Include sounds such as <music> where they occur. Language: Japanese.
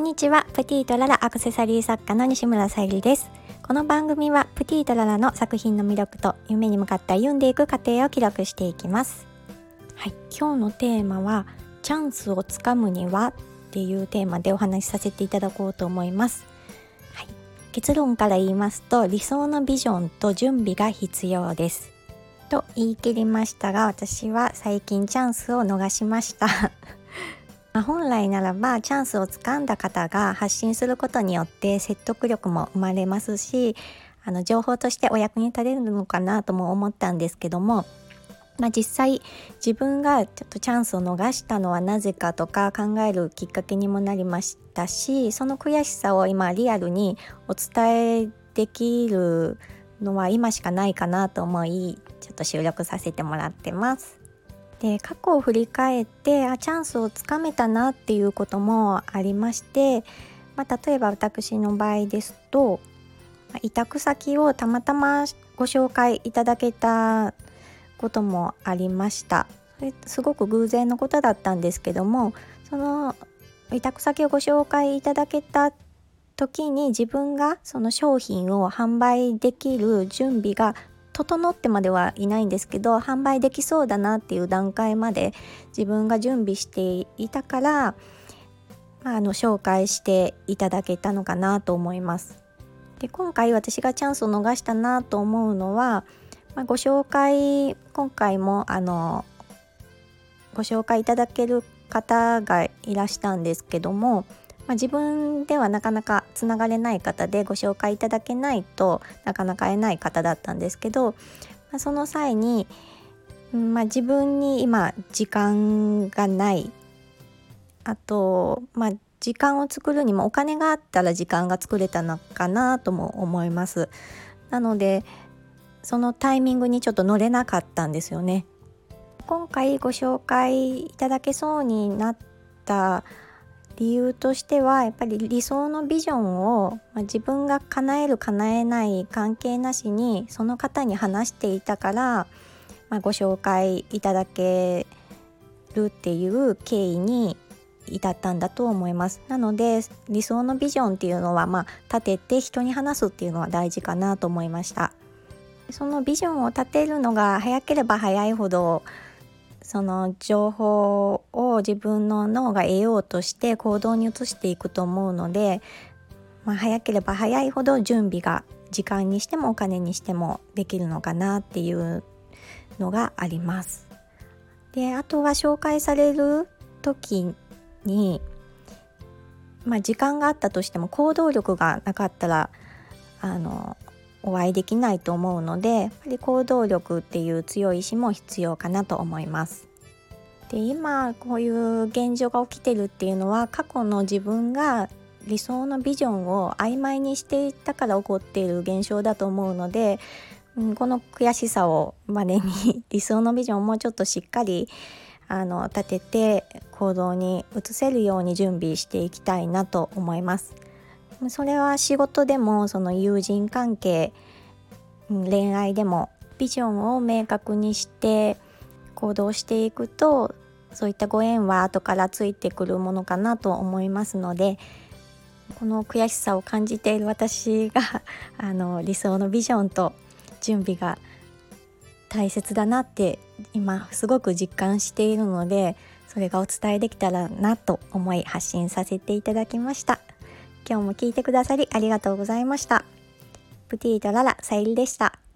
んにちは。プティとララアクセサリー作家の西村さゆりです。この番組はプティとララの作品の魅力と夢に向かって歩んでいく過程を記録していきます。はい。今日のテーマはチャンスをつかむにはっていうテーマでお話しさせていただこうと思います、はい、結論から言いますと理想のビジョンと準備が必要です。と言い切りましたが私は最近チャンスを逃しました。本来ならばチャンスをつかんだ方が発信することによって説得力も生まれますしあの情報としてお役に立てるのかなとも思ったんですけども、まあ、実際自分がちょっとチャンスを逃したのはなぜかとか考えるきっかけにもなりましたしその悔しさを今リアルにお伝えできるのは今しかないかなと思いちょっと収録させてもらってます。で過去を振り返ってあチャンスをつかめたなっていうこともありまして、まあ、例えば私の場合ですと委託先をたまたまご紹介いただけたこともありました。それすごく偶然のことだったんですけどもその委託先をご紹介いただけた時に自分がその商品を販売できる準備が整ってまではいないんですけど販売できそうだなっていう段階まで自分が準備していたから、まあ、あの紹介していただけたのかなと思います。で今回私がチャンスを逃したなと思うのは、まあ、ご紹介今回もあのご紹介いただける方がいらしたんですけどもまあ、自分ではなかなかつながれない方でご紹介いただけないとなかなか会えない方だったんですけど、まあ、その際に、まあ、自分に今時間がないあと、まあ、時間を作るにもお金があったら時間が作れたのかなとも思います。なのでそのタイミングにちょっと乗れなかったんですよね。今回ご紹介いただけそうになった理由としてはやっぱり理想のビジョンを、まあ、自分が叶える叶えない関係なしにその方に話していたから、まあ、ご紹介いただけるっていう経緯に至ったんだと思います。なので理想のビジョンっていうのはまあ立てて人に話すっていうのは大事かなと思いました。そのビジョンを立てるのが早ければ早いほどその情報を自分の脳が得ようとして行動に移していくと思うので、まあ、早ければ早いほど準備が時間にしてもお金にしてもできるのかなっていうのがあります。であとは紹介される時に、まあ、時間があったとしても行動力がなかったらあのお会いできないと思うのでやっぱり行動力っていう強い意志も必要かなと思います。で今こういう現状が起きてるっていうのは過去の自分が理想のビジョンを曖昧にしていったから起こっている現象だと思うので、うん、この悔しさをバネに <laughs> 理想のビジョンをもうちょっとしっかりあの立てて行動に移せるように準備していきたいなと思います。それは仕事でもその友人関係恋愛でもビジョンを明確にして行動していくとそういったご縁は後からついてくるものかなと思いますのでこの悔しさを感じている私が <laughs> あの理想のビジョンと準備が大切だなって今すごく実感しているのでそれがお伝えできたらなと思い発信させていただきました。今日も聞いてくださりありがとうございました。プティートララさゆりでした。